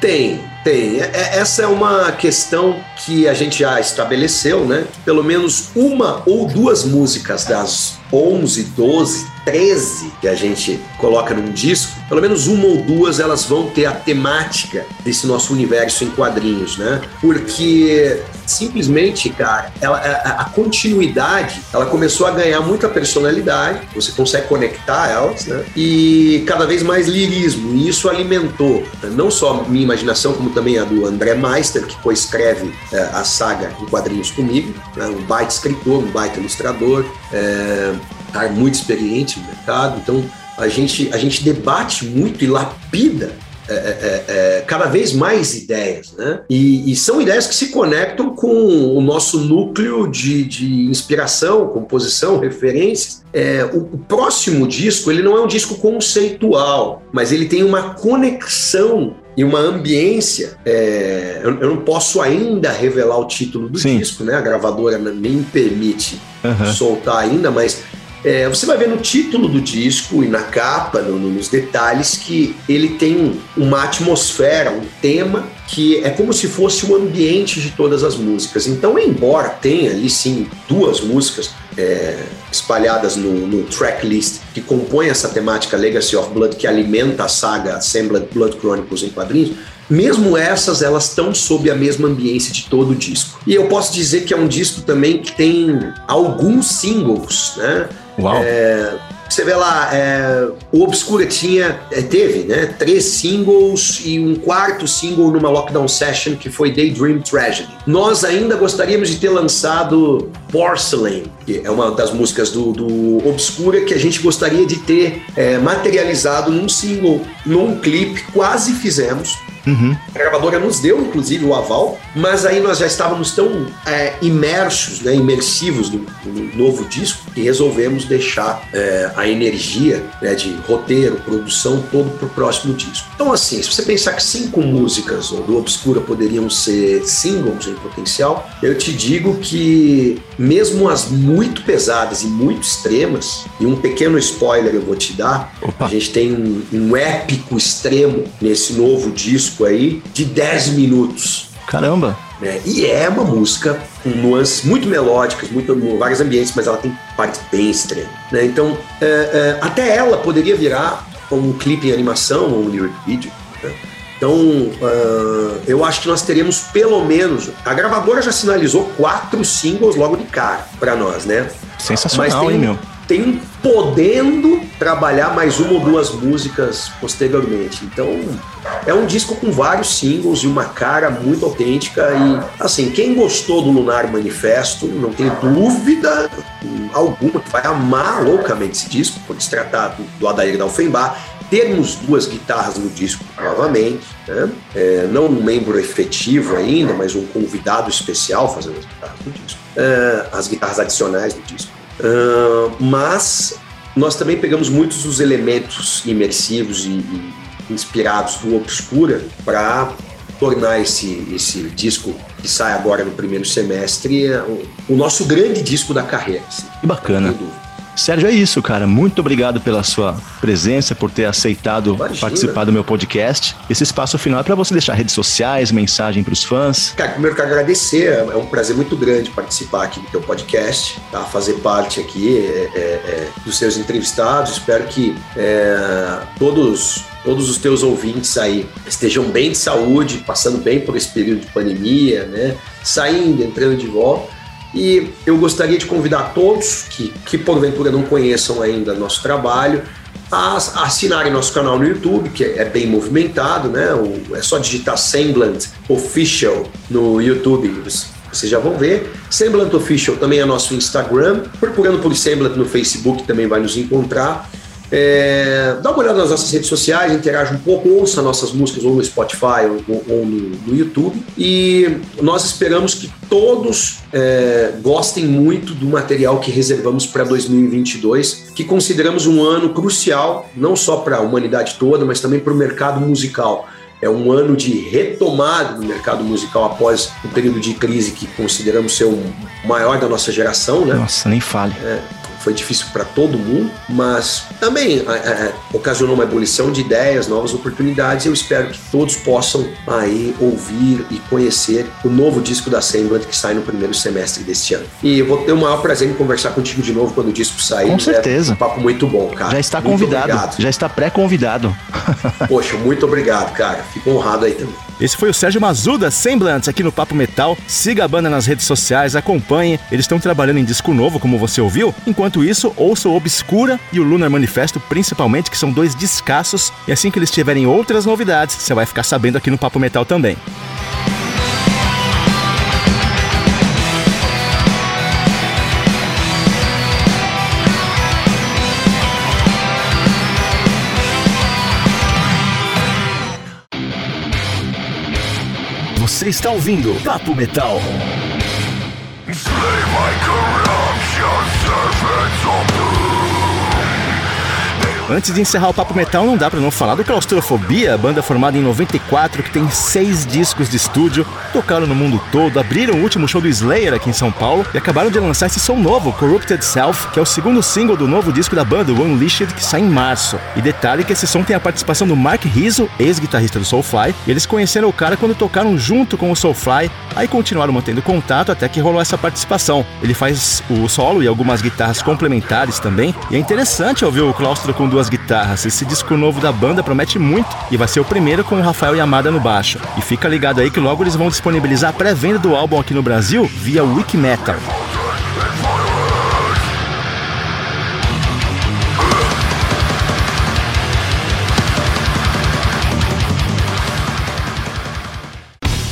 Tem, tem. Essa é uma questão que a gente já estabeleceu, né? Pelo menos uma ou duas músicas das 11, 12 13 que a gente coloca num disco, pelo menos uma ou duas elas vão ter a temática desse nosso universo em quadrinhos, né? Porque simplesmente, cara, ela, a, a, continuidade, ela começou a ganhar muita personalidade, você consegue conectar elas, né? E cada vez mais lirismo, e isso alimentou né? não só minha imaginação, como também a do André Meister, que coescreve é, a saga em quadrinhos comigo, né? um baita escritor, um baita ilustrador, é, tá muito experiente no mercado, então a gente, a gente debate muito e lapida é, é, é, é, cada vez mais ideias, né? E, e, são ideias que se conectam com o nosso núcleo de, de inspiração, composição, referências. É, o, o, próximo disco ele não é um disco conceitual, mas ele tem uma conexão e uma ambiência. É, eu, eu, não posso ainda revelar o título do Sim. disco, né? A gravadora nem permite uhum. soltar ainda, mas é, você vai ver no título do disco e na capa, no, no, nos detalhes, que ele tem uma atmosfera, um tema que é como se fosse o ambiente de todas as músicas. Então, embora tenha ali sim duas músicas é, espalhadas no, no tracklist que compõem essa temática Legacy of Blood, que alimenta a saga Assembled Blood Chronicles em quadrinhos, mesmo essas, elas estão sob a mesma ambiência de todo o disco. E eu posso dizer que é um disco também que tem alguns singles, né? Uau! É, você vê lá, é, o Obscura tinha, é, teve, né, três singles e um quarto single numa lockdown session que foi Daydream Tragedy. Nós ainda gostaríamos de ter lançado Porcelain, que é uma das músicas do, do Obscura que a gente gostaria de ter é, materializado num single, num clipe, quase fizemos. Uhum. A gravadora nos deu, inclusive, o aval, mas aí nós já estávamos tão é, imersos, né, imersivos no, no, novo disco, que resolvemos deixar é, a energia né, de roteiro, produção, todo para o próximo disco. Então, assim, se você pensar que cinco músicas do Obscura poderiam ser singles em potencial, eu te digo que, mesmo as muito pesadas e muito extremas, e um pequeno spoiler eu vou te dar, Opa. a gente tem um, um épico extremo nesse novo disco disco aí de 10 minutos. Caramba! Né? E é uma música com nuances muito melódicas, muito, vários ambientes, mas ela tem parte bem extrema. Né? Então, é, é, até ela poderia virar um clipe em animação ou um lyric video. Né? Então, uh, eu acho que nós teríamos pelo menos. A gravadora já sinalizou quatro singles logo de cara para nós, né? Sensacional, tem, hein, meu? Tem podendo trabalhar mais uma ou duas músicas posteriormente. Então, é um disco com vários singles e uma cara muito autêntica. E, assim, quem gostou do Lunar Manifesto, não tem dúvida alguma que vai amar loucamente esse disco, por se tratar do, Adair Dalfenbar. Temos duas guitarras no disco novamente, né? é, não um membro efetivo ainda, mas um convidado especial fazendo as guitarras do disco, é, as guitarras adicionais do disco. Uh, mas nós também pegamos muitos dos elementos imersivos e, e inspirados do Obscura para tornar esse, esse disco que sai agora no primeiro semestre o, o nosso grande disco da carreira. Assim, que bacana. Sérgio, é isso, cara. Muito obrigado pela sua presença, por ter aceitado Imagina. participar do meu podcast. Esse espaço final é para você deixar redes sociais, mensagem para os fãs. Cara, primeiro quero agradecer. É um prazer muito grande participar aqui do teu podcast, tá? fazer parte aqui é, é, é, dos seus entrevistados. Espero que é, todos todos os teus ouvintes aí estejam bem de saúde, passando bem por esse período de pandemia, né? Saindo, entrando de volta. E eu gostaria de convidar todos que, que porventura não conheçam ainda nosso trabalho a, assinarem nosso canal no YouTube, que é bem movimentado, né? O, é só digitar Semblant Official no YouTube, vocês já vão ver. Semblant Official também é nosso Instagram. Procurando por Semblant no Facebook também vai nos encontrar. É, dá uma olhada nas nossas redes sociais, interaja um pouco, ouça nossas músicas ou no Spotify ou, ou no, no, YouTube. E nós esperamos que todos é, gostem muito do material que reservamos para 2022, que consideramos um ano crucial, não só para a humanidade toda, mas também para o mercado musical. É um ano de retomada do mercado musical após o período de crise que consideramos ser o maior da nossa geração, né? Nossa, nem fale. É, foi difícil para todo mundo, mas também é, é, ocasionou uma ebulição de ideias, novas oportunidades. Eu espero que todos possam aí ouvir e conhecer o novo disco da Semblant que sai no primeiro semestre deste ano. E eu vou ter o maior prazer em conversar contigo de novo quando o disco sair. Com certeza. É um papo muito bom, cara. Já está muito convidado. Obrigado. Já está pré-convidado. Poxa, muito obrigado, cara. Fico honrado aí também. Esse foi o Sérgio Mazuda, Semblance, aqui no Papo Metal. Siga a banda nas redes sociais, acompanhe. Eles estão trabalhando em disco novo, como você ouviu. Enquanto isso, ouça o Obscura e o Lunar Manifesto, principalmente, que são dois descassos. E assim que eles tiverem outras novidades, você vai ficar sabendo aqui no Papo Metal também. Você está ouvindo Papo Metal. Antes de encerrar o Papo Metal, não dá para não falar do Claustrofobia, banda formada em 94 que tem seis discos de estúdio, tocaram no mundo todo, abriram o último show do Slayer aqui em São Paulo e acabaram de lançar esse som novo, Corrupted Self, que é o segundo single do novo disco da banda, Unleashed, que sai em março. E detalhe que esse som tem a participação do Mark Rizzo, ex-guitarrista do Soulfly, e eles conheceram o cara quando tocaram junto com o Soulfly, aí continuaram mantendo contato até que rolou essa participação. Ele faz o solo e algumas guitarras complementares também, e é interessante ouvir o Claustro com duas guitarras. Esse disco novo da banda promete muito e vai ser o primeiro com o Rafael Yamada no baixo. E fica ligado aí que logo eles vão disponibilizar a pré-venda do álbum aqui no Brasil via Wikimetal.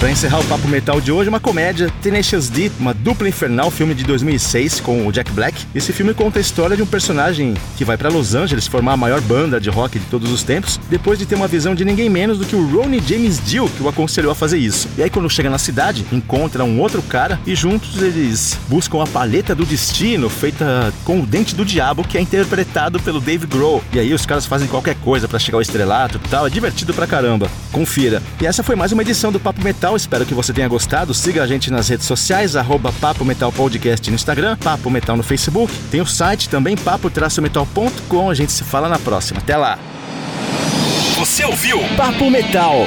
Para encerrar o Papo Metal de hoje, uma comédia, Tenacious D, uma dupla infernal, filme de 2006 com o Jack Black. Esse filme conta a história de um personagem que vai para Los Angeles formar a maior banda de rock de todos os tempos, depois de ter uma visão de ninguém menos do que o Ronnie James Dio, que o aconselhou a fazer isso. E aí quando chega na cidade, encontra um outro cara e juntos eles buscam a paleta do destino, feita com o dente do diabo, que é interpretado pelo Dave Grohl. E aí os caras fazem qualquer coisa para chegar ao estrelato e tal, é divertido pra caramba. Confira. E essa foi mais uma edição do Papo Metal espero que você tenha gostado. Siga a gente nas redes sociais, arroba Papo Metal Podcast no Instagram, Papo Metal no Facebook. Tem o site também, papo-metal.com. A gente se fala na próxima. Até lá! Você ouviu Papo Metal